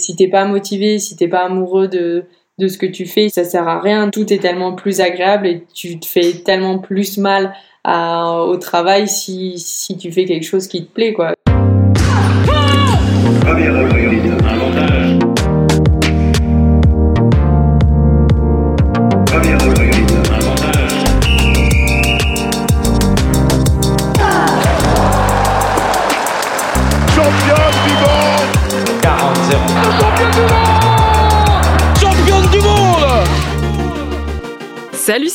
Si t'es pas motivé, si t'es pas amoureux de, ce que tu fais, ça sert à rien. Tout est tellement plus agréable et tu te fais tellement plus mal au travail si, tu fais quelque chose qui te plaît, quoi. Salut,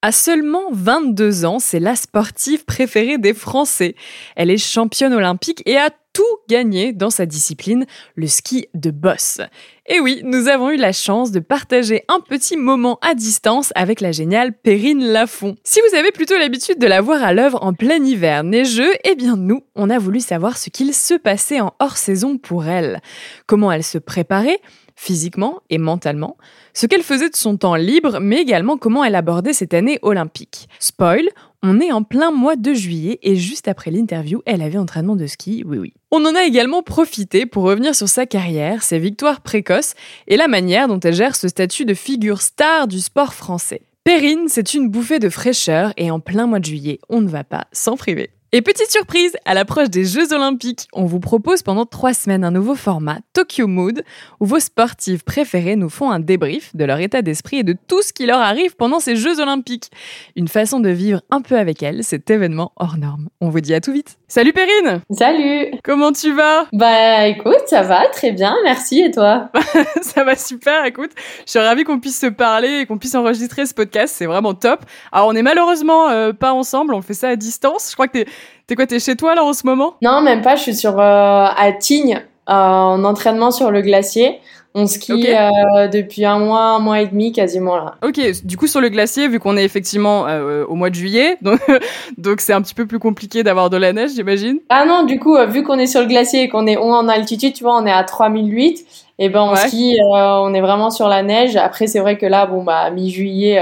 à seulement 22 ans, c'est la sportive préférée des Français. Elle est championne olympique et a tout gagné dans sa discipline, le ski de boss. Et oui, nous avons eu la chance de partager un petit moment à distance avec la géniale Perrine Lafont. Si vous avez plutôt l'habitude de la voir à l'œuvre en plein hiver neigeux, eh bien nous, on a voulu savoir ce qu'il se passait en hors-saison pour elle. Comment elle se préparait, physiquement et mentalement, ce qu'elle faisait de son temps libre, mais également comment elle abordait cette année olympique. Spoil, on est en plein mois de juillet et juste après l'interview, elle avait entraînement de ski, oui oui. On en a également profité pour revenir sur sa carrière, ses victoires précoces et la manière dont elle gère ce statut de figure star du sport français. Perrine, c'est une bouffée de fraîcheur et en plein mois de juillet, on ne va pas s'en priver. Et petite surprise, à l'approche des Jeux Olympiques, on vous propose pendant trois semaines un nouveau format, Tokyo Mood, où vos sportifs préférés nous font un débrief de leur état d'esprit et de tout ce qui leur arrive pendant ces Jeux Olympiques. Une façon de vivre un peu avec elles, cet événement hors norme. On vous dit à tout vite. Salut Perrine Salut Comment tu vas? Bah écoute, ça va très bien, merci et toi? Ça va super, écoute, je suis ravie qu'on puisse se parler et qu'on puisse enregistrer ce podcast, c'est vraiment top. Alors on est malheureusement euh, pas ensemble, on fait ça à distance. Je crois que t'es T'es quoi, t'es chez toi là en ce moment? Non, même pas. Je suis sur euh, à Tignes euh, en entraînement sur le glacier. On skie euh, depuis un mois, un mois et demi quasiment là. Ok, du coup sur le glacier, vu qu'on est effectivement au mois de juillet, donc c'est un petit peu plus compliqué d'avoir de la neige, j'imagine? Ah non, du coup, vu qu'on est sur le glacier et qu'on est en altitude, tu vois, on est à 3008, et ben on skie, on est vraiment sur la neige. Après, c'est vrai que là, bon bah mi-juillet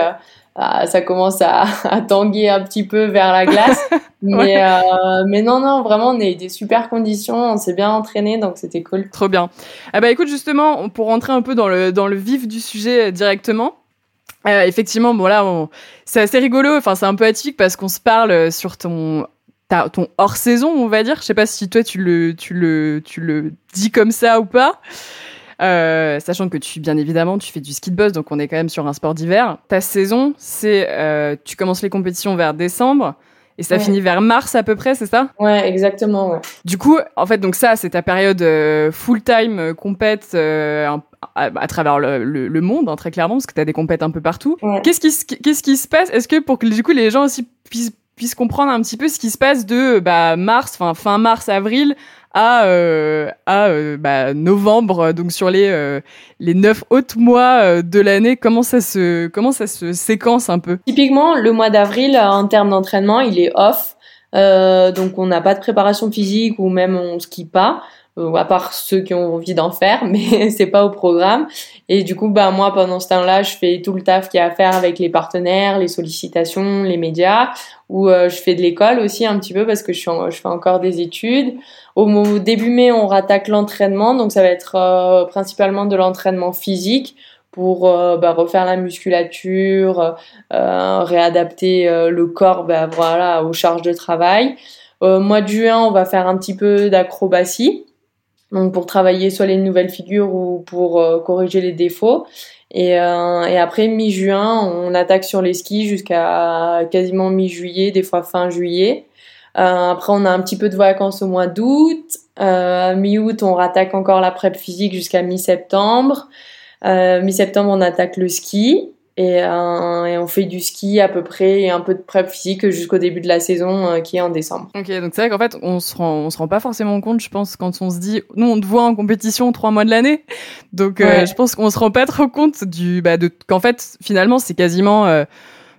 ah, ça commence à, à, tanguer un petit peu vers la glace. mais, euh, mais non, non, vraiment, on a eu des super conditions, on s'est bien entraîné, donc c'était cool. Trop bien. Ah bah écoute, justement, pour rentrer un peu dans le, dans le vif du sujet directement, euh, effectivement, bon là, c'est assez rigolo, enfin c'est un peu atypique parce qu'on se parle sur ton ton hors saison, on va dire. Je sais pas si toi tu le tu le tu le dis comme ça ou pas. Euh, sachant que tu, bien évidemment, tu fais du ski de boss, donc on est quand même sur un sport d'hiver. Ta saison, c'est, euh, tu commences les compétitions vers décembre. Et ça finit vers mars à peu près, c'est ça? Ouais, exactement. Ouais. Du coup, en fait, donc ça, c'est ta période euh, full-time euh, compète euh, à, travers le, le, monde, hein, très clairement, parce que tu as des compètes un peu partout. Qu'est-ce qui, qu'est-ce qui se passe? Est-ce que pour que du coup les gens aussi puissent, puissent comprendre un petit peu ce qui se passe de bah, mars, fin mars, avril, à, euh, à euh, bah, novembre, donc sur les, euh, les neuf autres mois de l'année, comment ça, se, comment ça se séquence un peu? Typiquement, le mois d'avril, en termes d'entraînement, il est off. donc on n'a pas de préparation physique ou même on skie pas. Euh, à part ceux qui ont envie d'en faire, mais c'est pas au programme. Et du coup, bah moi pendant ce temps-là, je fais tout le taf qu'il y a à faire avec les partenaires, les sollicitations, les médias, ou euh, je fais de l'école aussi un petit peu parce que je, suis je fais encore des études. Au, début mai, on rattaque l'entraînement, donc ça va être euh, principalement de l'entraînement physique pour bah, refaire la musculature, réadapter le corps, bah, voilà, aux charges de travail. Au mois de juin, on va faire un petit peu d'acrobatie donc pour travailler soit les nouvelles figures ou pour euh, corriger les défauts. Et, euh, et après mi-juin, on attaque sur les skis jusqu'à quasiment mi-juillet, des fois fin juillet. Euh, après, on a un petit peu de vacances au mois d'août. Euh, mi-août, on rattaque encore la prep physique jusqu'à mi-septembre. mi-septembre, on attaque le ski. Et, euh, et, on fait du ski à peu près et un peu de prep physique jusqu'au début de la saison euh, qui est en décembre. Ok, donc c'est vrai qu'en fait on se rend on se rend pas forcément compte, je pense, quand on se dit nous on te voit en compétition trois mois de l'année, donc euh, je pense qu'on se rend pas trop compte du bah de qu'en fait finalement c'est quasiment euh,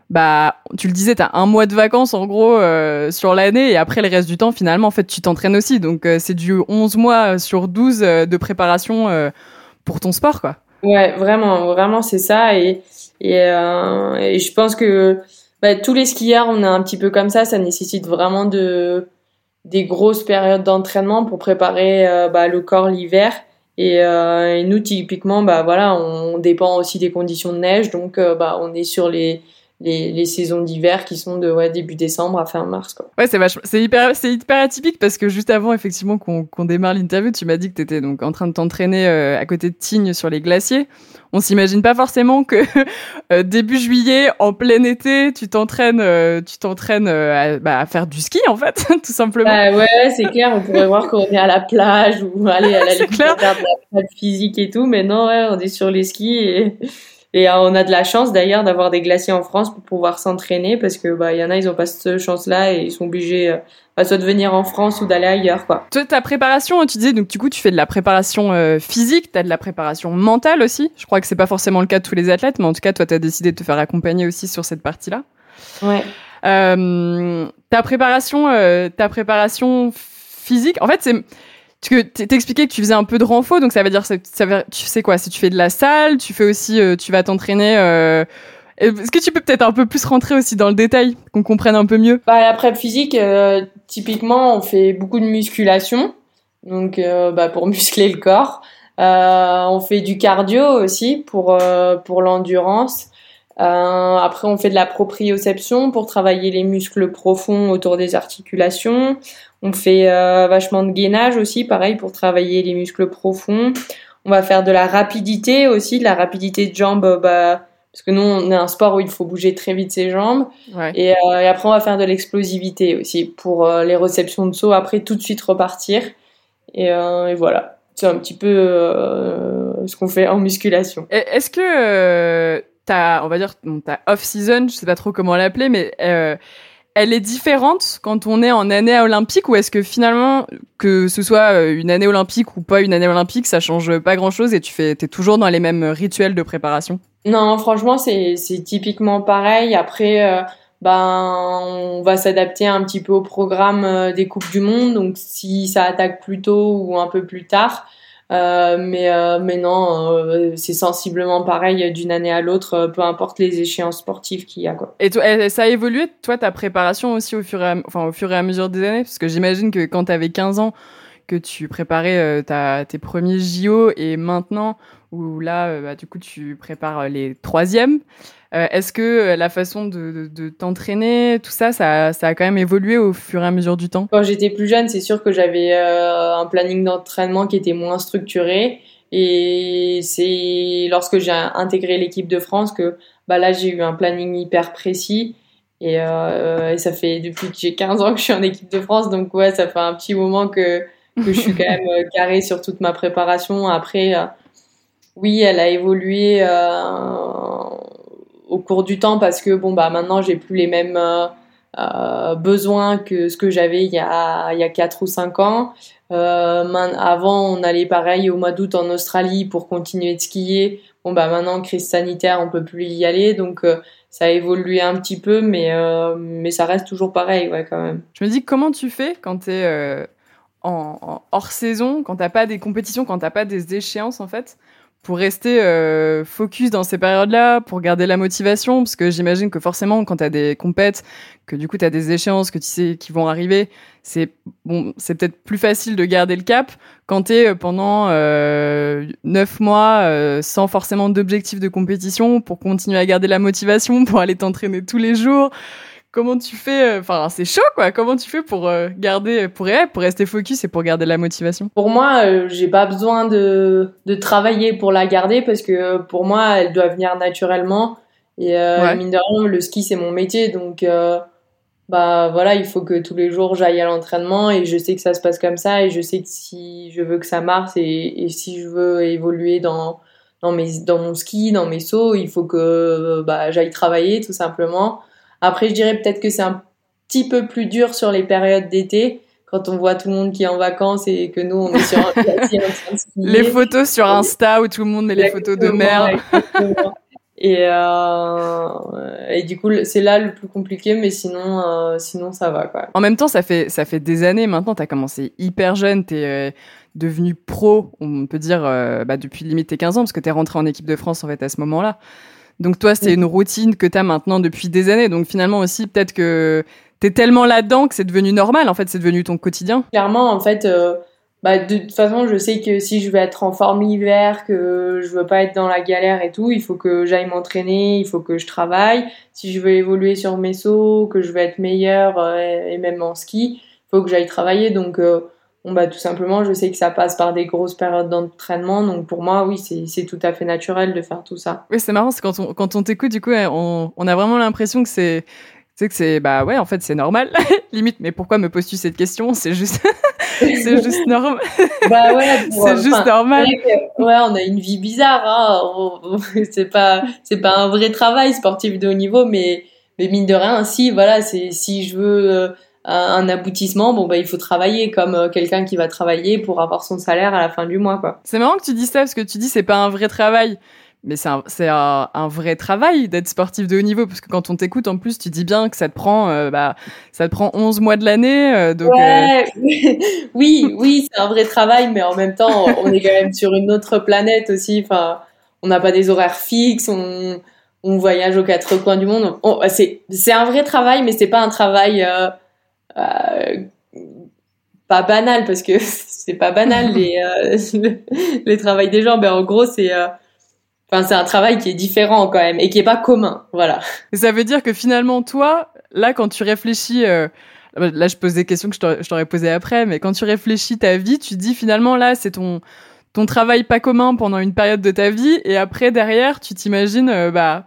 bah tu le disais t'as un mois de vacances en gros sur l'année et après le reste du temps finalement en fait tu t'entraînes aussi donc c'est du 11 mois sur 12 de préparation pour ton sport quoi. Ouais, vraiment, vraiment, c'est ça. Et, et, euh, et, je pense que bah, tous les skieurs, on est un petit peu comme ça. Ça nécessite vraiment de, des grosses périodes d'entraînement pour préparer euh, bah, le corps l'hiver. Et, euh, et, nous, typiquement, bah, voilà, on dépend aussi des conditions de neige. Donc, euh, bah, on est sur les, les, les saisons d'hiver qui sont de ouais, début décembre à fin mars. Quoi. Ouais, c'est c'est hyper, c'est hyper atypique parce que juste avant, effectivement, qu'on qu'on démarre l'interview, tu m'as dit que tu étais donc en train de t'entraîner euh, à côté de Tignes sur les glaciers. On s'imagine pas forcément que euh, début juillet, en plein été, tu t'entraînes, euh, tu t'entraînes à, bah, à, faire du ski en fait, tout simplement. Bah ouais, c'est clair. On pourrait voir qu'on est à la plage ou aller à la faire de la physique et tout, mais non, ouais, on est sur les skis et et euh, on a de la chance d'ailleurs d'avoir des glaciers en France pour pouvoir s'entraîner parce que bah il y en a ils ont pas cette chance là et ils sont obligés euh, bah, soit de venir en France ou d'aller ailleurs quoi. Toi ta préparation tu disais donc du coup tu fais de la préparation euh, physique, tu as de la préparation mentale aussi. Je crois que c'est pas forcément le cas de tous les athlètes mais en tout cas toi tu as décidé de te faire accompagner aussi sur cette partie-là. Ouais. Euh, ta préparation euh, ta préparation physique en fait c'est tu t'expliquais que tu faisais un peu de renfort, donc ça veut dire, veut, tu sais quoi, si tu fais de la salle, tu fais aussi, euh, tu vas t'entraîner. Euh, est-ce que tu peux peut-être un peu plus rentrer aussi dans le détail, qu'on comprenne un peu mieux? Bah la prep physique, euh, typiquement, on fait beaucoup de musculation, donc bah, pour muscler le corps. on fait du cardio aussi pour pour l'endurance. après, on fait de la proprioception pour travailler les muscles profonds autour des articulations. On fait euh, vachement de gainage aussi, pareil pour travailler les muscles profonds. On va faire de la rapidité aussi, de la rapidité de jambes, bah, parce que nous on est un sport où il faut bouger très vite ses jambes. Et, euh, et, après on va faire de l'explosivité aussi pour euh, les réceptions de saut. Après tout de suite repartir. Et, et voilà, c'est un petit peu ce qu'on fait en musculation. Est-ce que t'as, on va dire, ta off season, je sais pas trop comment l'appeler, mais elle est différente quand on est en année olympique ou est-ce que finalement que ce soit euh, une année olympique ou pas une année olympique ça change pas grand chose et tu fais t'es toujours dans les mêmes rituels de préparation? Non franchement c'est c'est typiquement pareil. Après euh, ben on va s'adapter un petit peu au programme euh, des coupes du monde. Donc si ça attaque plus tôt ou un peu plus tard euh, mais, euh, mais non, euh, c'est sensiblement pareil d'une année à l'autre, peu importe les échéances sportives qu'il y a. Quoi. Et toi, ça a évolué, toi, ta préparation aussi au fur et à, mesure des années? Parce que j'imagine que quand tu avais 15 ans, que tu préparais ta, tes premiers JO et maintenant où là, bah, du coup, tu prépares les troisièmes. Euh, est-ce que euh, la façon de, t'entraîner, tout ça, ça, a quand même évolué au fur et à mesure du temps? Quand j'étais plus jeune, c'est sûr que j'avais euh, un planning d'entraînement qui était moins structuré. Et c'est lorsque j'ai intégré l'équipe de France que bah là j'ai eu un planning hyper précis. Et, ça fait depuis que j'ai 15 ans que je suis en équipe de France. Donc ouais, ça fait un petit moment que je suis quand même carré sur toute ma préparation. Après, oui, elle a évolué au cours du temps parce que bon bah maintenant j'ai plus les mêmes euh, euh besoins que ce que j'avais il y a il y a quatre ou cinq ans. Euh, avant on allait pareil au mois d'août en Australie pour continuer de skier. Bon bah maintenant crise sanitaire on peut plus y aller donc ça a évolué un petit peu mais mais ça reste toujours pareil ouais quand même. Je me dis comment tu fais quand tu es hors saison, quand t'as pas des compétitions, quand t'as pas des échéances en fait? Pour rester euh, focus dans ces périodes-là, pour garder la motivation, parce que j'imagine que forcément, quand tu as des compètes, que du coup tu as des échéances que tu sais qui vont arriver, c'est bon, c'est peut-être plus facile de garder le cap quand tu es euh, pendant euh, neuf mois euh, sans forcément d'objectif de compétition pour continuer à garder la motivation, pour aller t'entraîner tous les jours comment tu fais euh, Enfin, c'est chaud, quoi. Comment tu fais pour euh, garder, pour, pour rester focus et pour garder la motivation? Pour moi, euh, j'ai pas besoin de, de travailler pour la garder parce que pour moi, elle doit venir naturellement. Et mine de rien, le ski, c'est mon métier. Donc, bah voilà, il faut que tous les jours, j'aille à l'entraînement et je sais que ça se passe comme ça. Et je sais que si je veux que ça marche et, et si je veux évoluer dans dans mes dans mon ski, dans mes sauts, il faut que bah, j'aille travailler tout simplement. Après, je dirais peut-être que c'est un petit peu plus dur sur les périodes d'été quand on voit tout le monde qui est en vacances et que nous on est sur un en train de Les photos sur Insta où tout le monde met les photos de mer. Et, euh, et du coup, c'est là le plus compliqué, mais sinon, euh, sinon ça va. Quoi. En même temps, ça fait, ça fait des années maintenant, tu as commencé hyper jeune, tu es euh, devenu pro, on peut dire, bah, depuis limite tes 15 ans, parce que tu es rentré en équipe de France en fait à ce moment-là. Donc toi, c'est une routine que tu as maintenant depuis des années. Donc finalement aussi, peut-être que tu es tellement là-dedans que c'est devenu normal, en fait, c'est devenu ton quotidien. Clairement, en fait, euh, bah, de toute façon, je sais que si je veux être en forme l'hiver, que je veux pas être dans la galère et tout, il faut que j'aille m'entraîner, il faut que je travaille. Si je veux évoluer sur mes sauts, que je veux être meilleur euh, et même en ski, il faut que j'aille travailler. Donc, euh, bon, bah, tout simplement, je sais que ça passe par des grosses périodes d'entraînement. Donc, pour moi, oui, c'est tout à fait naturel de faire tout ça. Oui, c'est marrant, c'est quand on, quand on t'écoute, du coup, on, on a vraiment l'impression que c'est c'est que c'est bah ouais en fait c'est normal limite mais pourquoi me poses-tu cette question? C'est juste c'est juste normal bah ouais c'est juste normal ouais on a une vie bizarre hein. c'est pas c'est pas un vrai travail sportif de haut niveau mais mais mine de rien si voilà c'est si je veux euh, un aboutissement bon bah il faut travailler comme euh, quelqu'un qui va travailler pour avoir son salaire à la fin du mois quoi c'est marrant que tu dis ça parce que tu dis c'est pas un vrai travail mais c'est un, un, un, vrai travail d'être sportif de haut niveau parce que quand on t'écoute en plus tu dis bien que ça te prend euh, bah ça te prend 11 mois de l'année euh, donc ouais. Euh, oui oui c'est un vrai travail mais en même temps on est quand même sur une autre planète aussi enfin on n'a pas des horaires fixes on, on voyage aux quatre coins du monde c'est c'est un vrai travail mais c'est pas un travail pas banal parce que c'est pas banal les les travails des gens mais en gros c'est Enfin, c'est un travail qui est différent quand même et qui est pas commun, voilà. Ça veut dire que finalement, toi, là, quand tu réfléchis, euh, là, je pose des questions que je t'aurais posées après, mais quand tu réfléchis ta vie, tu dis finalement là, c'est ton ton travail pas commun pendant une période de ta vie, et après derrière, tu t'imagines, euh, bah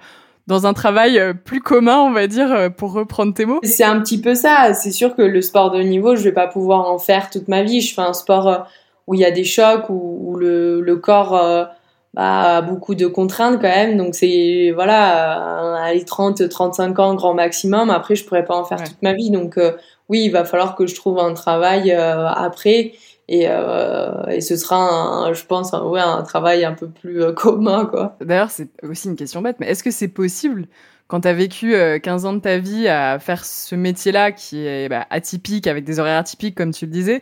dans un travail euh, plus commun, on va dire, pour reprendre tes mots. C'est un petit peu ça. C'est sûr que le sport de niveau, je vais pas pouvoir en faire toute ma vie. Je fais un sport où il y a des chocs, où, le, le corps bah, beaucoup de contraintes quand même. Donc c'est voilà, à 30, 35 ans grand maximum. Après, je pourrais pas en faire toute ma vie. Donc euh, oui, il va falloir que je trouve un travail euh, après. Et, euh, et ce sera, un, je pense, un, ouais, un travail un peu plus euh, commun. quoi. D'ailleurs, c'est aussi une question bête, mais est-ce que c'est possible quand tu as vécu 15 ans de ta vie à faire ce métier-là qui est bah, atypique, avec des horaires atypiques, comme tu le disais,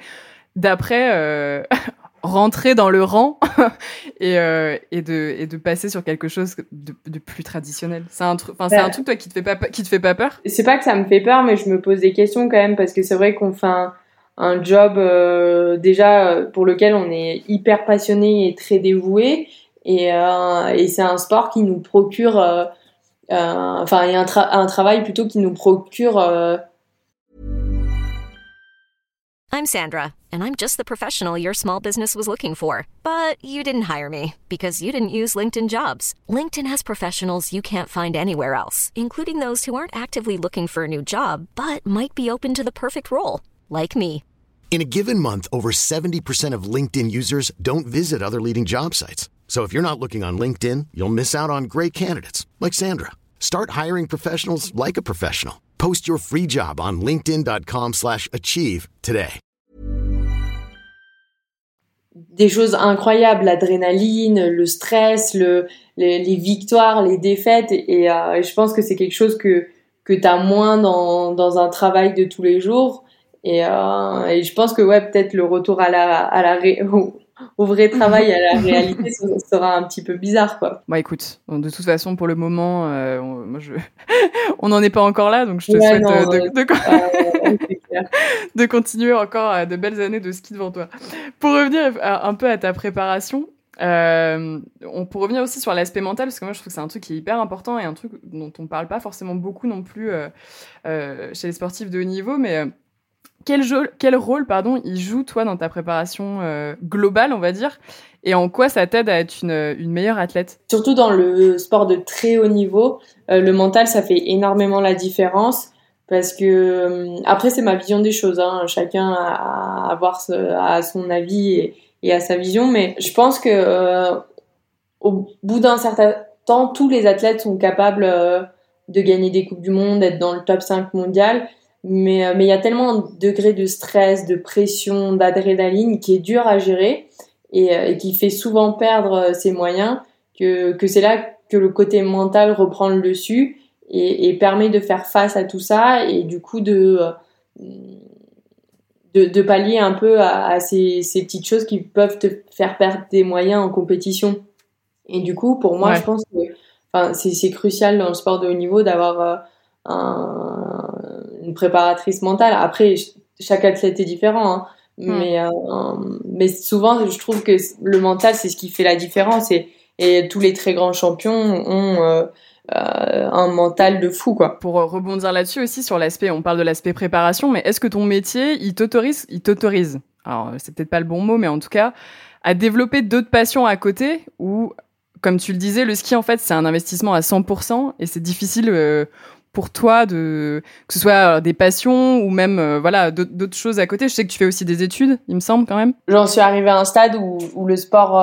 d'après rentrer dans le rang et, euh, et, de, et de passer sur quelque chose de, de plus traditionnel? C'est un truc, enfin, c'est un truc toi qui te fait pas qui te fait pas peur? C'est pas que ça me fait peur, mais je me pose des questions quand même parce que c'est vrai qu'on fait un, un job euh, déjà euh, pour lequel on est hyper passionné et très dévoué et, euh, et c'est un sport qui nous procure, euh, enfin, il y a un, un, travail plutôt qui nous procure I'm Sandra, and I'm just the professional your small business was looking for. But you didn't hire me because you didn't use LinkedIn jobs. LinkedIn has professionals you can't find anywhere else, including those who aren't actively looking for a new job but might be open to the perfect role, like me. In a given month, over 70% of LinkedIn users don't visit other leading job sites. So if you're not looking on LinkedIn, you'll miss out on great candidates like Sandra. Start hiring professionals like a professional. Post your free job on linkedin.com/achieve today. Des choses incroyables, l'adrénaline, le stress, le, les, les, victoires, les défaites et, euh, je pense que c'est quelque chose que que tu as moins dans, dans un travail de tous les jours et, euh, et je pense que ouais, peut-être le retour à la à la ré au vrai travail à la réalité, ça sera un petit peu bizarre, quoi. Bah écoute, de toute façon, pour le moment, euh, on, moi, je... on n'en est pas encore là, donc je te souhaite euh, de, de... de, continuer encore de belles années de ski devant toi. Pour revenir un peu à ta préparation, euh, on peut revenir aussi sur l'aspect mental parce que moi je trouve que c'est un truc qui est hyper important et un truc dont on parle pas forcément beaucoup non plus euh, euh, chez les sportifs de haut niveau, mais quel, rôle pardon, il joue, toi, dans ta préparation euh, globale, on va dire Et en quoi ça t'aide à être une, meilleure athlète? Surtout dans le sport de très haut niveau, euh, le mental, ça fait énormément la différence. Parce que, euh, après, c'est ma vision des choses. Hein. Chacun a, avoir son avis et, et, à sa vision. Mais je pense que au bout d'un certain temps, tous les athlètes sont capables de gagner des coupes du monde, d'être dans le top 5 mondial. Mais mais il y a tellement un degré de stress, de pression, d'adrénaline qui est dur à gérer et, et qui fait souvent perdre ses moyens que que c'est là que le côté mental reprend le dessus et, et, permet de faire face à tout ça et du coup de de, de pallier un peu à, à ces, ces, petites choses qui peuvent te faire perdre des moyens en compétition. Et du coup, pour moi, je pense que enfin, c'est crucial dans le sport de haut niveau d'avoir euh, un, une préparatrice mentale. Après, chaque athlète est différent, hein, hmm. mais, euh, mais souvent, je trouve que le mental, c'est ce qui fait la différence. Et, et tous les très grands champions ont euh, euh, un mental de fou quoi. Pour rebondir là-dessus aussi sur l'aspect, on parle de l'aspect préparation, mais est-ce que ton métier il t'autorise, il t'autorise? Alors c'est peut-être pas le bon mot, mais en tout cas à développer d'autres passions à côté ou comme tu le disais, le ski en fait c'est un investissement à 100% et c'est difficile euh, pour toi de que ce soit des passions ou même euh, voilà d'autres choses à côté. Je sais que tu fais aussi des études, il me semble quand même. J'en suis arrivée à un stade où, où le sport,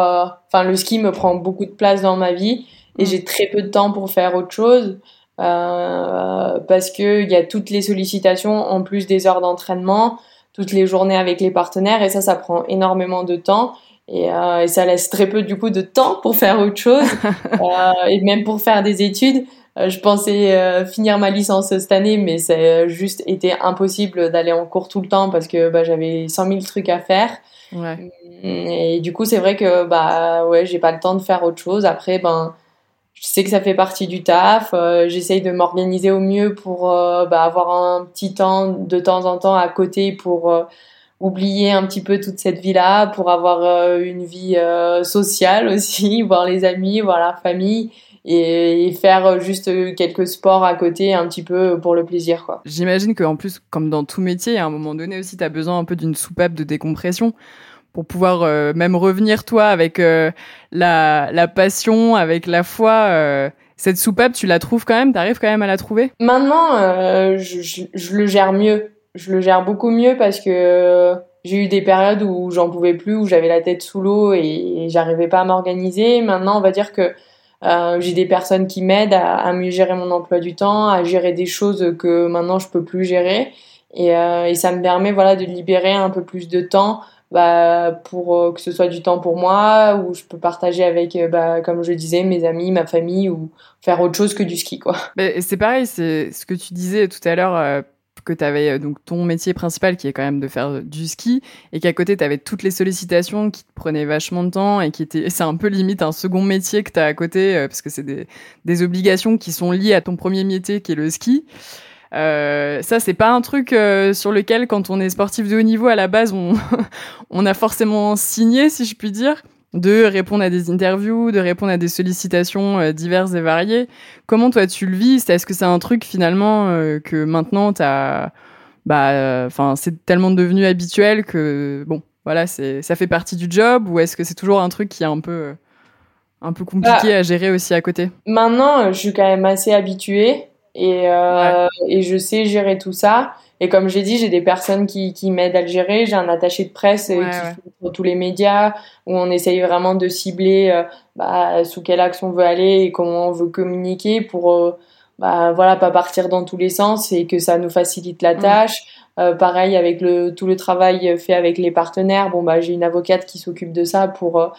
enfin le ski me prend beaucoup de place dans ma vie et mm. j'ai très peu de temps pour faire autre chose euh, parce que il y a toutes les sollicitations en plus des heures d'entraînement, toutes les journées avec les partenaires et ça, ça prend énormément de temps. Et, euh, et ça laisse très peu du coup de temps pour faire autre chose euh, et même pour faire des études. Euh, je pensais euh, finir ma licence cette année, mais ça a juste été impossible d'aller en cours tout le temps parce que bah, j'avais 100 000 trucs à faire. Ouais. Et du coup, c'est vrai que bah ouais, j'ai pas le temps de faire autre chose. Après, ben je sais que ça fait partie du taf. Euh, J'essaye de m'organiser au mieux pour euh, bah, avoir un petit temps de temps en temps à côté pour euh, oublier un petit peu toute cette vie-là, pour avoir une vie sociale aussi, voir les amis, voir la famille et, et, faire juste quelques sports à côté un petit peu pour le plaisir. quoi. J'imagine qu'en plus, comme dans tout métier, à un moment donné aussi, tu as besoin un peu d'une soupape de décompression pour pouvoir euh, même revenir toi avec euh, la, la passion, avec la foi. Euh, cette soupape, tu la trouves quand même? T'arrives quand même à la trouver? Maintenant, je, je, je, le gère mieux. Je le gère beaucoup mieux parce que j'ai eu des périodes où j'en pouvais plus, où j'avais la tête sous l'eau et, j'arrivais pas à m'organiser. Maintenant, on va dire que j'ai des personnes qui m'aident à, mieux gérer mon emploi du temps, à gérer des choses que maintenant je peux plus gérer. Et, et ça me permet voilà de libérer un peu plus de temps bah, pour euh, que ce soit du temps pour moi, où je peux partager avec, euh, bah, comme je disais, mes amis, ma famille, ou faire autre chose que du ski, quoi. c'est pareil, c'est ce que tu disais tout à l'heure. Euh, que tu avais donc ton métier principal qui est quand même de faire du ski et qu'à côté tu avais toutes les sollicitations qui te prenaient vachement de temps et qui étaient c'est un peu limite un second métier que tu as à côté parce que c'est des, des obligations qui sont liées à ton premier métier qui est le ski. Euh, ça, c'est pas un truc euh, sur lequel, quand on est sportif de haut niveau, à la base, on, on a forcément signé, si je puis dire, de répondre à des interviews, de répondre à des sollicitations euh, diverses et variées. Comment toi tu le vis? Est-ce que c'est un truc finalement que maintenant t'as, bah, enfin, c'est tellement devenu habituel que bon, voilà, c'est, ça fait partie du job, ou est-ce que c'est toujours un truc qui est un peu un peu compliqué bah, à gérer aussi à côté? Maintenant, je suis quand même assez habituée et, euh, et je sais gérer tout ça. Et comme j'ai dit, j'ai des personnes qui, qui m'aident à le gérer. J'ai un attaché de presse euh, qui fait tous les médias, où on essaye vraiment de cibler euh, bah, sous quel axe on veut aller et comment on veut communiquer pour euh, bah, voilà pas partir dans tous les sens et que ça nous facilite la mm. tâche. pareil avec le tout le travail fait avec les partenaires. Bon bah j'ai une avocate qui s'occupe de ça pour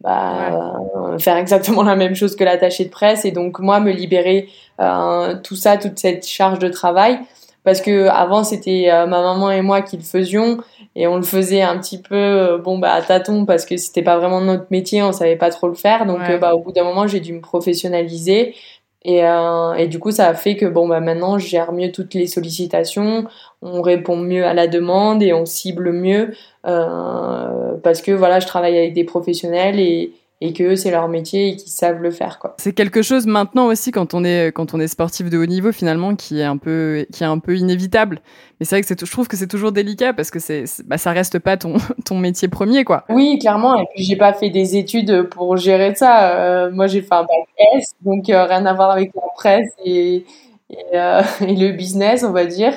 bah, faire exactement la même chose que l'attaché de presse et donc moi me libérer euh, tout ça, toute cette charge de travail parce que avant c'était euh, ma maman et moi qui le faisions. Et on le faisait un petit peu euh, bon bah à tâtons parce que c'était pas vraiment notre métier, on savait pas trop le faire. Donc bah au bout d'un moment j'ai dû me professionnaliser. Et, euh, et, du coup, ça a fait que bon, bah, maintenant, je gère mieux toutes les sollicitations, on répond mieux à la demande et on cible mieux euh, parce que voilà, je travaille avec des professionnels et, et que c'est leur métier et qu'ils savent le faire quoi. C'est quelque chose maintenant aussi quand on est quand on est sportif de haut niveau finalement qui est un peu qui est un peu inévitable. Mais c'est vrai que c'est je trouve que c'est toujours délicat parce que c'est bah ça reste pas ton ton métier premier quoi. Oui, clairement et puis j'ai pas fait des études pour gérer ça. Euh, moi j'ai fait un bac S donc euh, rien à voir avec la presse et et, euh, et le business, on va dire.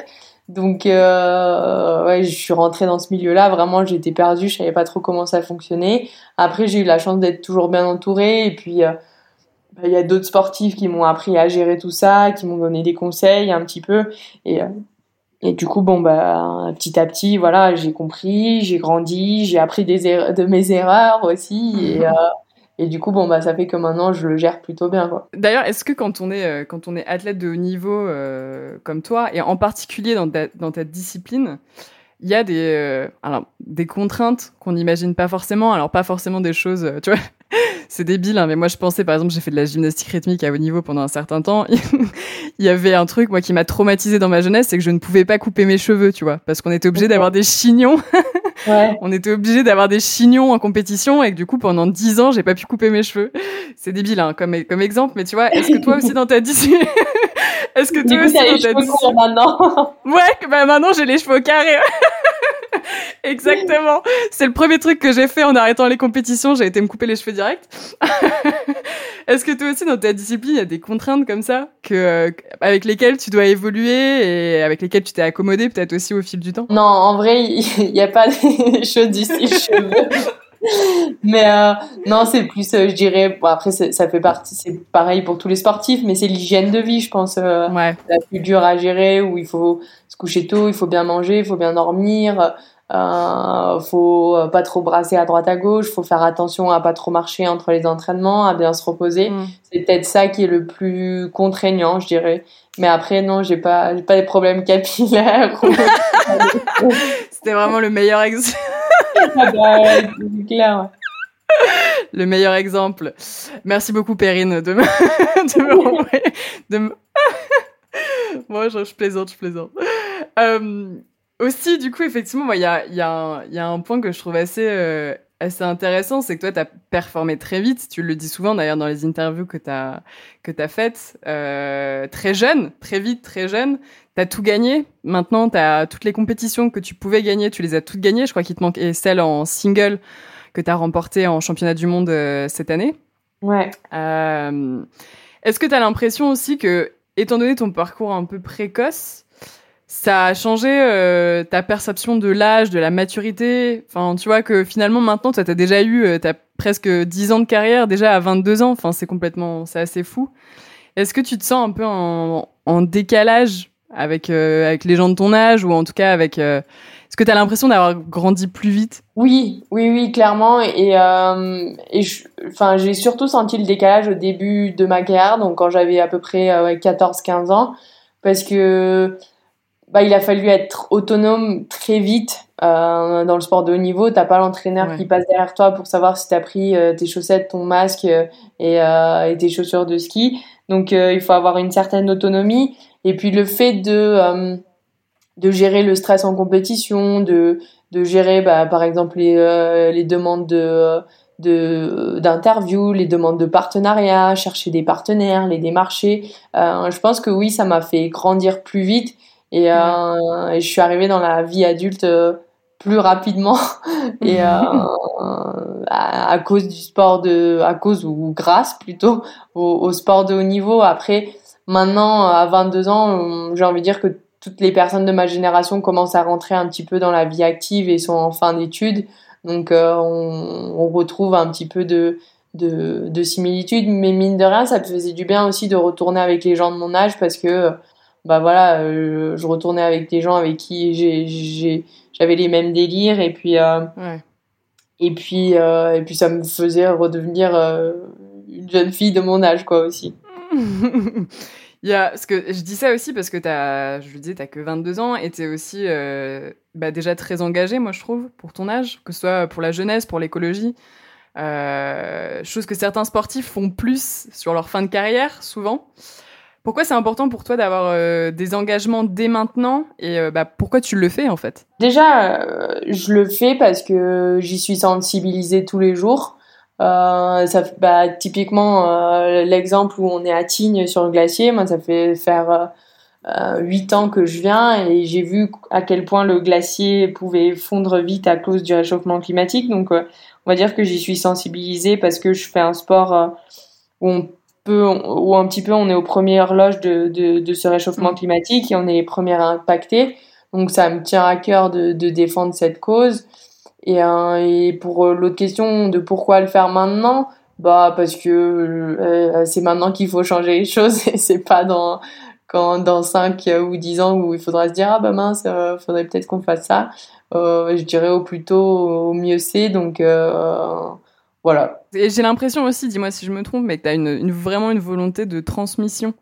Donc, euh, ouais, je suis rentrée dans ce milieu-là. Vraiment, j'étais perdue. Je savais pas trop comment ça fonctionnait. Après, j'ai eu la chance d'être toujours bien entourée. Et puis, euh, bah, il y a d'autres sportifs qui m'ont appris à gérer tout ça, qui m'ont donné des conseils un petit peu. Et, euh, et du coup, bon, bah, petit à petit, voilà, j'ai compris, j'ai grandi, j'ai appris des de mes erreurs aussi. Et, euh, et du coup, bon, bah, ça fait que maintenant, je le gère plutôt bien. D'ailleurs, est-ce que quand on est, euh, quand on est athlète de haut niveau euh, comme toi, et en particulier dans ta discipline, il y a des, euh, alors, des contraintes qu'on n'imagine pas forcément. Alors, pas forcément des choses, tu vois, c'est débile, hein, mais moi, je pensais, par exemple, j'ai fait de la gymnastique rythmique à haut niveau pendant un certain temps. il y avait un truc, moi, qui m'a traumatisé dans ma jeunesse, c'est que je ne pouvais pas couper mes cheveux, tu vois, parce qu'on était obligé d'avoir des chignons. On était obligé d'avoir des chignons en compétition et que du coup pendant dix ans j'ai pas pu couper mes cheveux. C'est débile hein, comme comme exemple, mais tu vois, est-ce que toi aussi dans ta discipline, est-ce que toi aussi dans ta discipline maintenant Ouais, bah maintenant j'ai les cheveux carrés. Exactement. C'est le premier truc que j'ai fait en arrêtant les compétitions. J'ai été me couper les cheveux direct. Est-ce que toi aussi, dans ta discipline, il y a des contraintes comme ça que, euh, avec lesquelles tu dois évoluer et avec lesquelles tu t'es accommodé peut-être aussi au fil du temps? Non, en vrai, il n'y a pas des choses cheveux. Mais euh, non, c'est plus, euh, je dirais, bon, après ça fait partie, c'est pareil pour tous les sportifs, mais c'est l'hygiène de vie, je pense, euh, ouais. la plus dure à gérer, où il faut se coucher tôt, il faut bien manger, il faut bien dormir, euh, faut pas trop brasser à droite à gauche, faut faire attention à pas trop marcher entre les entraînements, à bien se reposer. Mm. C'est peut-être ça qui est le plus contraignant, je dirais. Mais après, non, j'ai pas, j'ai pas des problèmes capillaires. C'était vraiment le meilleur exemple. Le meilleur exemple. Merci beaucoup, Perrine, de me, de me. Moi, je, plaisante, je plaisante. Euh, aussi, du coup, effectivement, il y a, y, y a, un point que je trouve assez, euh, assez intéressant, c'est que toi, tu as performé très vite. Tu le dis souvent, d'ailleurs, dans les interviews que tu as, que as faites. Euh, très jeune, très vite, très jeune. Tu as tout gagné. Maintenant, tu as toutes les compétitions que tu pouvais gagner, tu les as toutes gagnées. Je crois qu'il te manquait celle en single que tu as remportée en championnat du monde euh, cette année. Ouais. Euh, Est-ce que tu as l'impression aussi que, étant donné ton parcours un peu précoce, ça a changé euh, ta perception de l'âge, de la maturité? Enfin, tu vois que finalement maintenant, tu as déjà eu, euh, tu as presque 10 ans de carrière déjà à 22 ans. Enfin, c'est complètement, c'est assez fou. Est-ce que tu te sens un peu en, en décalage avec euh, avec les gens de ton âge ou en tout cas avec euh, est-ce que tu as l'impression d'avoir grandi plus vite? Oui, oui, oui, clairement. Et, euh, et enfin, j'ai surtout senti le décalage au début de ma carrière, donc quand j'avais à peu près euh, 14-15 ans, parce que bah, il a fallu être autonome très vite dans le sport de haut niveau. T'as pas l'entraîneur Ouais. qui passe derrière toi pour savoir si t'as pris euh, tes chaussettes, ton masque et, et tes chaussures de ski. Donc il faut avoir une certaine autonomie. Et puis le fait de euh, de gérer le stress en compétition, de de gérer bah, par exemple les euh, les demandes de de d'interview, les demandes de partenariat, chercher des partenaires, les démarcher. Euh, je pense que oui, ça m'a fait grandir plus vite et, et je suis arrivée dans la vie adulte plus rapidement et euh, à, à cause du sport de à cause ou grâce plutôt au, au sport de haut niveau. Après maintenant à 22 ans, j'ai envie de dire que toutes les personnes de ma génération commencent à rentrer un petit peu dans la vie active et sont en fin d'études. Donc euh, on, on, retrouve un petit peu de, de, de similitudes, mais mine de rien, ça me faisait du bien aussi de retourner avec les gens de mon âge parce que bah voilà, euh, je retournais avec des gens avec qui j'avais les mêmes délires et puis euh, ouais. et puis euh, et puis ça me faisait redevenir euh, une jeune fille de mon âge quoi aussi. Il y a, parce que je dis ça aussi parce que t'as, je disais, t'as que 22 ans et t'es aussi euh, bah déjà très engagé, moi je trouve, pour ton âge, que ce soit pour la jeunesse, pour l'écologie. Euh, chose que certains sportifs font plus sur leur fin de carrière, souvent. Pourquoi c'est important pour toi d'avoir euh, des engagements dès maintenant et euh, bah, pourquoi tu le fais en fait? Déjà, je le fais parce que j'y suis sensibilisée tous les jours. Euh, ça, bah, typiquement, euh, l'exemple où on est à Tignes sur le glacier, moi, ça fait faire euh, huit ans que je viens et j'ai vu à quel point le glacier pouvait fondre vite à cause du réchauffement climatique. Donc, on va dire que j'y suis sensibilisée parce que je fais un sport où on peut, où un petit peu on est aux premières loges de, de, de ce réchauffement climatique et on est les premières à impacter. Donc ça me tient à cœur de, de défendre cette cause. Et, et pour l'autre question de pourquoi le faire maintenant, bah parce que c'est maintenant qu'il faut changer les choses et c'est pas dans quand dans 5 ou 10 ans où il faudra se dire ah bah mince, euh, faudrait peut-être qu'on fasse ça. Euh, je dirais au plus tôt, au mieux c'est. Donc euh, voilà. Et j'ai l'impression aussi, dis-moi si je me trompe, mais que tu as une, vraiment une volonté de transmission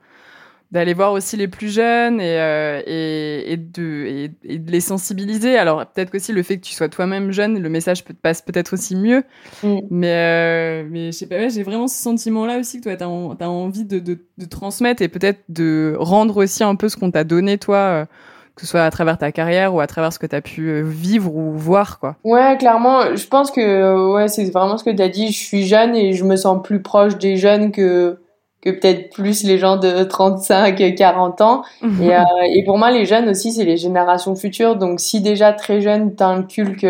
d'aller voir aussi les plus jeunes et, euh, et, et, de, et, de les sensibiliser. Alors peut-être aussi le fait que tu sois toi-même jeune, le message peut, passe peut-être aussi mieux. Mm. Mais, euh, mais je sais pas, j'ai vraiment ce sentiment-là aussi que toi, tu as, envie de, de, de, transmettre et peut-être de rendre aussi un peu ce qu'on t'a donné, toi. Euh, que ce soit à travers ta carrière ou à travers ce que tu as pu vivre ou voir quoi. Ouais, clairement, je pense que ouais, c'est vraiment ce que tu as dit, je suis jeune et je me sens plus proche des jeunes que que peut-être plus les gens de 35, 40 ans. Et, euh, et pour moi, les jeunes aussi, c'est les générations futures. Donc, si déjà très jeune, t'inculques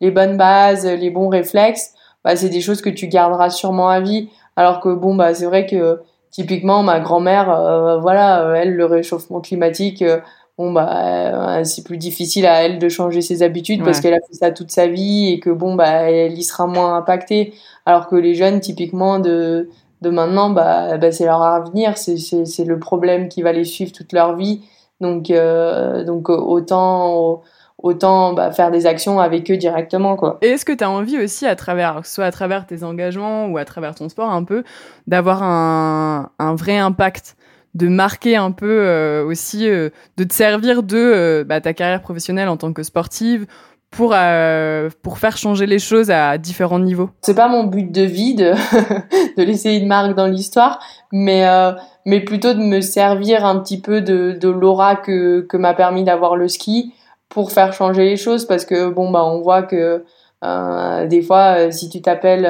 les bonnes bases, les bons réflexes, bah, c'est des choses que tu garderas sûrement à vie. Alors que bon, bah, c'est vrai que typiquement, ma grand-mère, euh, voilà, euh, elle, le réchauffement climatique, euh, bon, bah, c'est plus difficile à elle de changer ses habitudes parce qu'elle a fait ça toute sa vie et que bon, bah, elle y sera moins impactée. Alors que les jeunes, typiquement, de de maintenant, bah, bah c'est leur avenir, c'est le problème qui va les suivre toute leur vie. Donc, euh, donc autant, autant bah, faire des actions avec eux directement. Quoi. Et est-ce que tu as envie aussi, à travers, soit à travers tes engagements ou à travers ton sport un peu, d'avoir un, un vrai impact de marquer un peu euh, aussi, euh, de te servir de bah, ta carrière professionnelle en tant que sportive pour euh, pour faire changer les choses à différents niveaux. C'est pas mon but de vie de, de laisser une marque dans l'histoire, mais euh, mais plutôt de me servir un petit peu de de l'aura que que m'a permis d'avoir le ski pour faire changer les choses parce que bon bah on voit que euh, des fois si tu t'appelles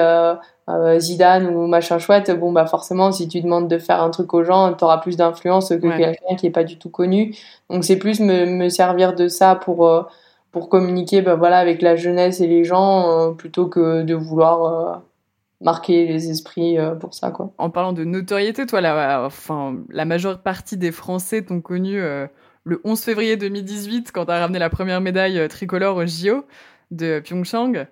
Zidane ou machin chouette, bon bah forcément si tu demandes de faire un truc aux gens, tu auras plus d'influence que quelqu'un qui est pas du tout connu. Donc c'est plus me, me servir de ça pour pour communiquer bah, voilà, avec la jeunesse et les gens euh, plutôt que de vouloir euh, marquer les esprits euh, pour ça. Quoi. En parlant de notoriété, toi, la, enfin, la majeure partie des Français t'ont connu le 11 février 2018 quand tu as ramené la première médaille tricolore au JO de Pyeongchang.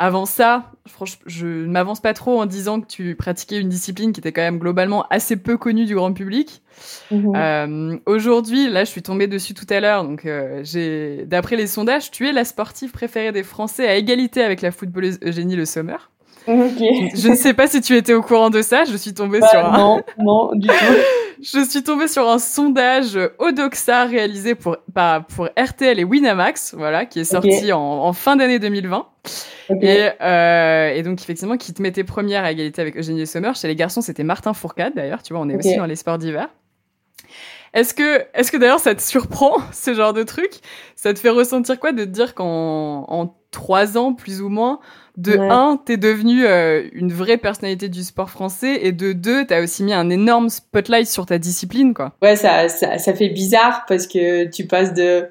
Avant ça, franchement, je ne m'avance pas trop en disant que tu pratiquais une discipline qui était quand même globalement assez peu connue du grand public. Mhm. Euh, Aujourd'hui, là, je suis tombée dessus tout à l'heure. Donc, euh, j'ai, d'après les sondages, tu es la sportive préférée des Français à égalité avec la footballeuse Eugénie Le Sommer. Je ne sais pas si tu étais au courant de ça. Je suis tombée bah, sur un... non, non, du tout. je suis tombée sur un sondage Odoxa réalisé pour, par, pour RTL et Winamax, voilà, qui est sorti en, en, fin d'année 2020. Et, euh, et, donc, effectivement, qui te mettait première à égalité avec Eugénie Sommer. Chez les garçons, c'était Martin Fourcade, d'ailleurs. Tu vois, on est aussi dans les sports d'hiver. Est-ce que, est-ce que d'ailleurs, ça te surprend, ce genre de truc? Ça te fait ressentir quoi de te dire qu'en en trois ans, plus ou moins, de un, t'es devenue euh, une vraie personnalité du sport français, et de deux, t'as aussi mis un énorme spotlight sur ta discipline, quoi? Ouais, ça, ça, ça fait bizarre parce que tu passes de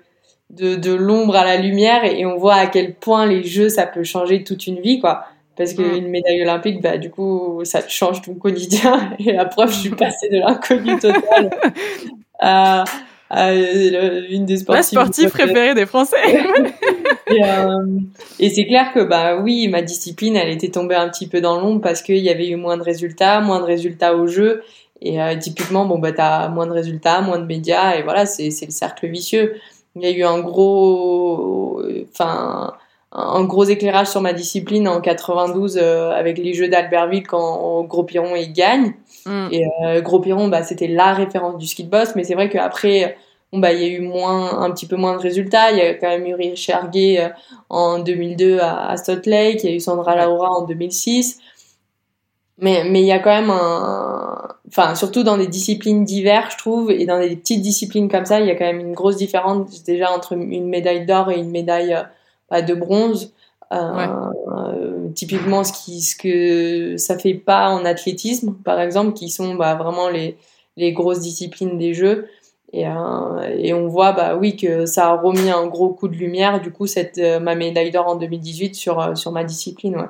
de, de l'ombre à la lumière et, on voit à quel point les jeux ça peut changer toute une vie quoi parce qu'une mm. médaille olympique bah du coup ça change ton quotidien et la preuve je suis passée de l'inconnu total à, à, une des sportives la sportive préférée des Français. Et, euh, et c'est clair que bah oui ma discipline elle était tombée un petit peu dans l'ombre parce qu'il y avait eu moins de résultats moins de résultats au jeu. Et euh, typiquement bon bah t'as moins de résultats moins de médias et voilà c'est c'est le cercle vicieux. Il y a eu un gros, enfin, un gros éclairage sur ma discipline en 92 euh, avec les Jeux d'Albertville quand Gros Piron il gagne. Mm. Et euh, Gros Piron, bah, c'était la référence du ski de boss, mais c'est vrai qu'après, bon, bah, il y a eu moins, un petit peu moins de résultats. Il y a quand même eu Richard Gay euh, en 2002 à, à Salt Lake, il y a eu Sandra Laura en 2006. Mais mais il y a quand même un, enfin surtout dans des disciplines diverses, je trouve, et dans des petites disciplines comme ça, il y a quand même une grosse différence déjà entre une médaille d'or et une médaille euh, de bronze. Euh, euh, typiquement, ce qui ce que ça fait pas en athlétisme, par exemple, qui sont bah, vraiment les les grosses disciplines des Jeux. Et, euh, et on voit bah oui que ça a remis un gros coup de lumière du coup cette ma médaille d'or en 2018 sur sur ma discipline ouais.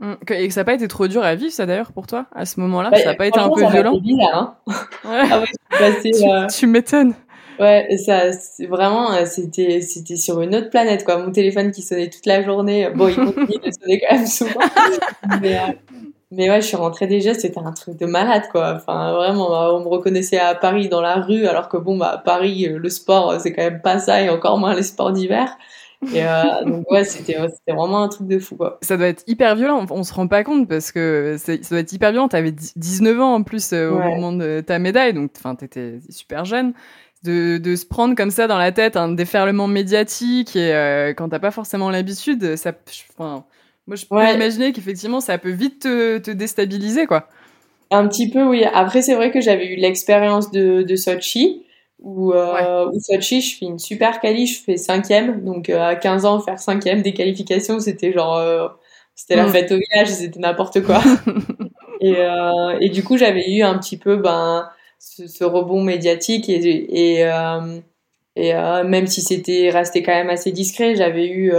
Mm. Et que ça n'a pas été trop dur à vivre, ça d'ailleurs, pour toi, à ce moment-là? Bah, Ça n'a pas été un peu violent? bizarre, hein. ouais. ah ouais, passé, tu, euh... tu m'étonnes. Ouais, ça, vraiment, euh, c'était, c'était sur une autre planète, quoi. Mon téléphone qui sonnait toute la journée. Bon, il continue de sonner quand même souvent. Mais, euh, mais ouais, je suis rentrée déjà, c'était un truc de malade, quoi. Enfin, vraiment, bah, on me reconnaissait à Paris dans la rue, alors que bon, bah, Paris, le sport, c'est quand même pas ça, et encore moins les sports d'hiver. Et euh, donc ouais, c'était c'était vraiment un truc de fou quoi. Ça doit être hyper violent, on se rend pas compte parce que ça doit être hyper violent. T'avais 19 ans en plus euh, au moment de ta médaille, donc enfin t'étais super jeune. De, de, se prendre comme ça dans la tête un déferlement médiatique et euh, quand t'as pas forcément l'habitude, ça, enfin, moi je peux imaginer qu'effectivement ça peut vite te, te, déstabiliser quoi. Un petit peu oui. Après c'est vrai que j'avais eu l'expérience de, de Sochi ou euh, Sochi, je fais une super quali, je fais cinquième. Donc euh, à 15 ans, faire cinquième des qualifications, c'était genre, c'était la mm. fête au village, c'était n'importe quoi. et, et du coup, j'avais eu un petit peu ben ce, ce rebond médiatique et et, euh, et même si c'était resté quand même assez discret, j'avais eu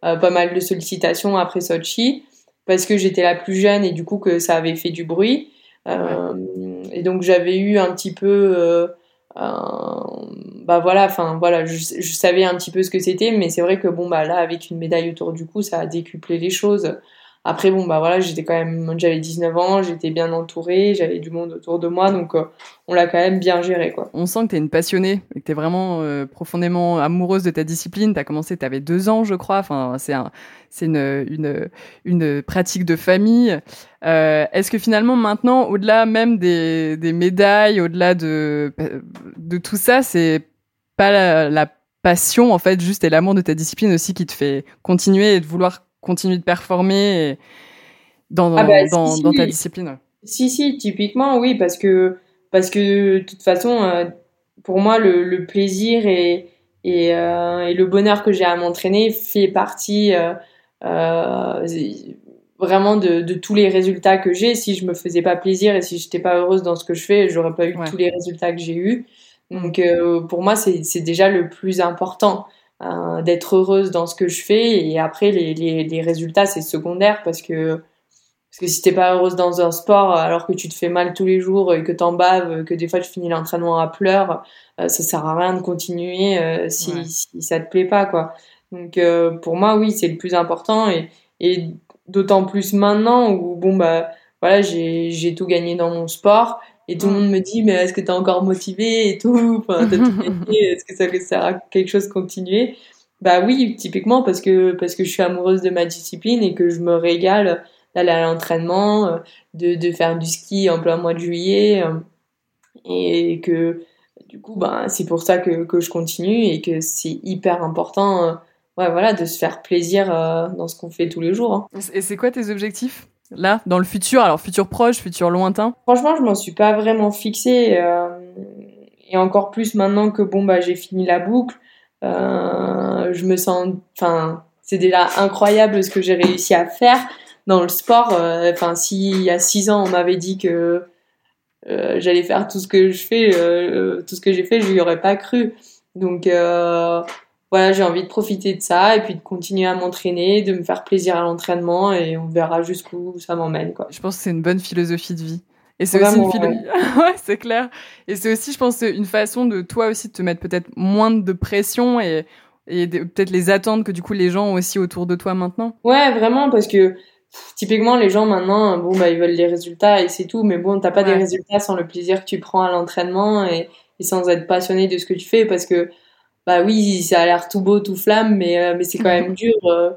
pas mal de sollicitations après Sochi parce que j'étais la plus jeune et du coup que ça avait fait du bruit. Et donc j'avais eu un petit peu euh, bah voilà, enfin voilà, je, je, savais un petit peu ce que c'était, mais c'est vrai que bon bah là avec une médaille autour du cou, ça a décuplé les choses. Après, bon, bah voilà, j'étais quand même, j'avais 19 ans, j'étais bien entourée, j'avais du monde autour de moi, donc euh, on l'a quand même bien géré, quoi. On sent que t'es une passionnée, et que t'es vraiment euh, profondément amoureuse de ta discipline. T'as commencé, t'avais deux ans, je crois. Enfin, c'est un, c'est une, une, une pratique de famille. Euh, Est-ce que finalement, maintenant, au-delà même des, des médailles, au-delà de, de tout ça, c'est pas la, passion, en fait, juste et l'amour de ta discipline aussi qui te fait continuer et de vouloir continuer de performer dans, ah bah, dans, dans, ta discipline. Si, si, typiquement, oui, parce que, parce que de toute façon, euh, pour moi, le, le plaisir et, et, euh, et, le bonheur que j'ai à m'entraîner fait partie euh, euh vraiment de, de, tous les résultats que j'ai. Si je me faisais pas plaisir et si j'étais pas heureuse dans ce que je fais, j'aurais pas eu tous les résultats que j'ai eus. Donc, pour moi, c'est déjà le plus important. Euh, d'être heureuse dans ce que je fais. Et après les, les, les résultats c'est secondaire parce que parce que si t'es pas heureuse dans un sport alors que tu te fais mal tous les jours et que t'en baves que des fois tu finis l'entraînement à pleurs euh, ça sert à rien de continuer euh, si, si, ça te plaît pas quoi. Donc pour moi oui c'est le plus important. Et, et d'autant plus maintenant où bon bah voilà j'ai tout gagné dans mon sport et tout le monde me dit, mais est-ce que tu es encore motivé et tout? Enfin, t'as tout Est-ce que ça sert à quelque chose de continuer? Bah oui, typiquement parce que parce que je suis amoureuse de ma discipline et que je me régale d'aller à l'entraînement, euh, de, de faire du ski en plein mois de juillet euh, et que du coup, bah, c'est pour ça que, que je continue et que c'est hyper important euh, ouais, voilà, de se faire plaisir dans ce qu'on fait tous les jours. Hein. Et c'est quoi tes objectifs? Là, dans le futur Alors, futur proche, futur lointain Franchement, je m'en suis pas vraiment fixée. Euh, et encore plus maintenant que bon, bah, j'ai fini la boucle. Euh, je me sens. Enfin, c'est déjà incroyable ce que j'ai réussi à faire dans le sport. Euh, enfin, si il y a six ans, on m'avait dit que j'allais faire tout ce que je fais, tout ce que j'ai fait, je n'y aurais pas cru. Donc, voilà, j'ai envie de profiter de ça et puis de continuer à m'entraîner, de me faire plaisir à l'entraînement et on verra jusqu'où ça m'emmène. Quoi. Je pense que c'est une bonne philosophie de vie. Et c'est aussi une philosophie. Ouais, c'est clair. Et c'est aussi, je pense, une façon de toi aussi de te mettre peut-être moins de pression et, et peut-être les attentes que du coup les gens ont aussi autour de toi maintenant. Ouais, vraiment, parce que typiquement les gens maintenant, bon bah ils veulent des résultats et c'est tout, mais bon t'as pas des résultats sans le plaisir que tu prends à l'entraînement et, et sans être passionné de ce que tu fais parce que bah oui, ça a l'air tout beau, tout flamme, mais, euh, mais c'est quand même dur. Euh,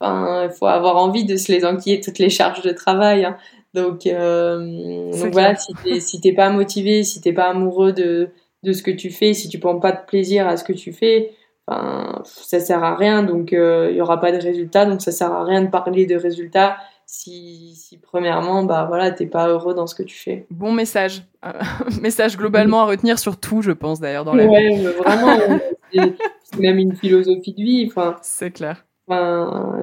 enfin, il faut avoir envie de se les enquiller toutes les charges de travail. Hein. Donc, euh, donc voilà, si t'es si t'es pas motivé, si t'es pas amoureux de de ce que tu fais, si tu prends pas de plaisir à ce que tu fais, enfin, ça sert à rien. Donc, il y aura pas de résultats. Donc, ça sert à rien de parler de résultats si, si premièrement, bah voilà, t'es pas heureux dans ce que tu fais. Bon message, message globalement à retenir sur tout, je pense d'ailleurs dans la ouais, vraiment, c'est même une philosophie de vie. Enfin, c'est clair. Enfin,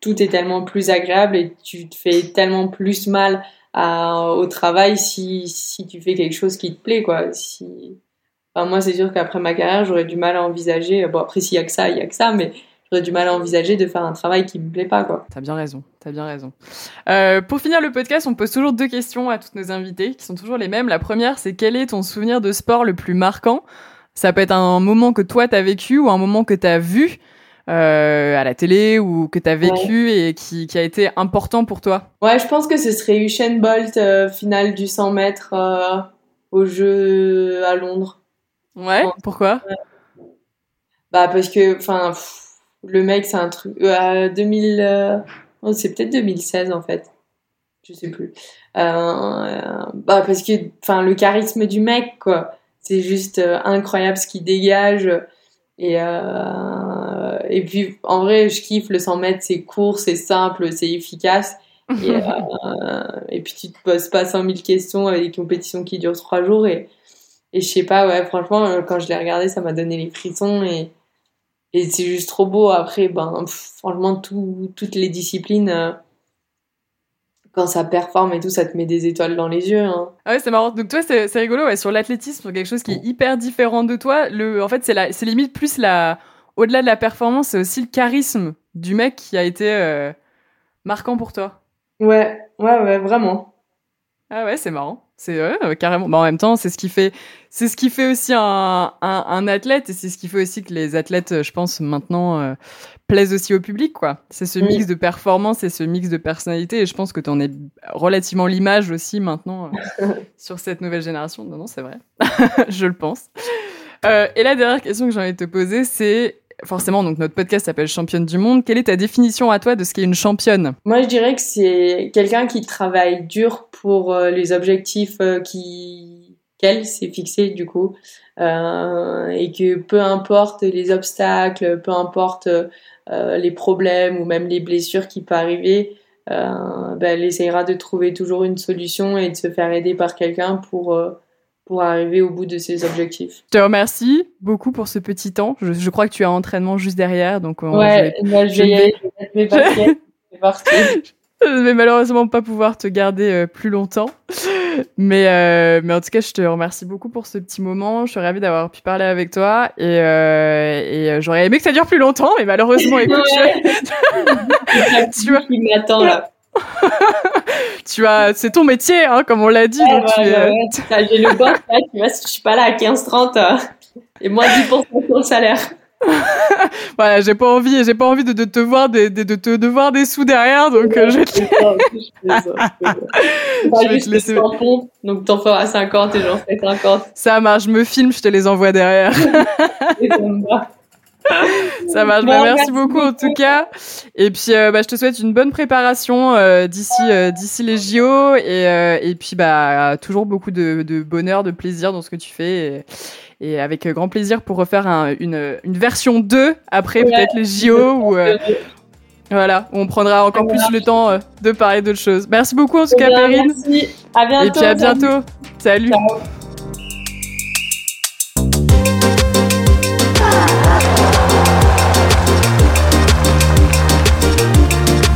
tout est tellement plus agréable et tu te fais tellement plus mal à, au travail si, si tu fais quelque chose qui te plaît, quoi. Si, enfin, moi, c'est sûr qu'après ma carrière, j'aurais du mal à envisager. Bon, après, s'il y a que ça, il y a que ça, mais j'aurais du mal à envisager de faire un travail qui me plaît pas, quoi. T'as bien raison, t'as bien raison. Euh, pour finir le podcast, on pose toujours deux questions à toutes nos invités, qui sont toujours les mêmes. La première, c'est quel est ton souvenir de sport le plus marquant? Ça peut être un moment que toi t'as vécu ou un moment que t'as vu euh, à la télé ou que t'as vécu et qui, qui, a été important pour toi? Ouais, je pense que ce serait Usain Bolt euh, finale du 100 mètres euh, au jeu à Londres. Ouais. Pourquoi? Bah parce que, enfin, le mec c'est un truc. 2000, c'est peut-être 2016 en fait. Je sais plus. bah parce que, enfin, le charisme du mec quoi c'est juste euh, incroyable ce qu'il dégage. Et, euh, et puis, en vrai, je kiffe le 100 mètres, c'est court, c'est simple, c'est efficace. Et, euh, et, puis, tu te poses pas 100 000 questions avec des compétitions qui durent 3 jours. Et, et je sais pas, ouais, franchement, quand je l'ai regardé, ça m'a donné les frissons. Et, et c'est juste trop beau. Après, ben, franchement, tout, toutes les disciplines quand ça performe et tout, ça te met des étoiles dans les yeux. Hein. Ah ouais, c'est marrant. Donc toi, c'est rigolo. Ouais, sur l'athlétisme, sur quelque chose qui est hyper différent de toi. Le, en fait, c'est c'est limite plus la, au-delà de la performance, c'est aussi le charisme du mec qui a été euh, marquant pour toi. Ouais, ouais, ouais, vraiment. Ah ouais, c'est marrant. C'est ouais, carrément. Bah, en même temps, c'est ce qui fait, c'est ce qui fait aussi un, un, un athlète et c'est ce qui fait aussi que les athlètes, je pense maintenant, euh, plaisent aussi au public, quoi. C'est ce mix de performance et ce mix de personnalité et je pense que tu en es relativement l'image aussi maintenant euh, sur cette nouvelle génération. Non, non, c'est vrai. je le pense. Euh, et la dernière question que j'ai envie de te poser, c'est forcément, donc notre podcast s'appelle Championne du monde. Quelle est ta définition à toi de ce qu'est une championne? Moi, je dirais que c'est quelqu'un qui travaille dur pour euh, les objectifs euh, qu'elle s'est fixé du coup, euh, et que peu importe les obstacles, peu importe les problèmes ou même les blessures qui peuvent arriver, ben, elle essayera de trouver toujours une solution et de se faire aider par quelqu'un pour pour arriver au bout de ses objectifs. Je te remercie beaucoup pour ce petit temps. Je, je crois que tu as entraînement juste derrière, donc ouais, je vais, je vais y aller. Je vais je vais malheureusement pas pouvoir te garder euh, plus longtemps. Mais, euh, mais en tout cas, je te remercie beaucoup pour ce petit moment. Je suis ravie d'avoir pu parler avec toi. Et, euh, et euh, j'aurais aimé que ça dure plus longtemps, mais malheureusement, écoute, tu, tu vois. qui m'attend là. tu as, c'est ton métier, hein, comme on l'a dit. donc tu J'ai le boss, là, tu vois, si je suis pas là à 15-30 euh, et moins 10% sur le salaire. voilà, j'ai pas envie, j'ai pas envie de, de te voir des, de, de, te devoir des sous derrière, donc euh, je vais te, je vais te laisser. donc t'en feras 50 et j'en ferai 50. Ça marche, je me filme, je te les envoie derrière. Ça marche. Bah, merci beaucoup en tout cas. Et puis, euh, bah, je te souhaite une bonne préparation euh, d'ici euh, d'ici les JO et, et puis bah toujours beaucoup de, de, bonheur, de plaisir dans ce que tu fais. Et, et avec grand plaisir pour refaire un, une, une version 2 après peut-être les JO ou voilà, on prendra encore plus le temps de parler d'autres choses. Merci beaucoup en tout cas, Perrine. Merci. À bientôt. Et puis à bientôt. Salut. Ciao.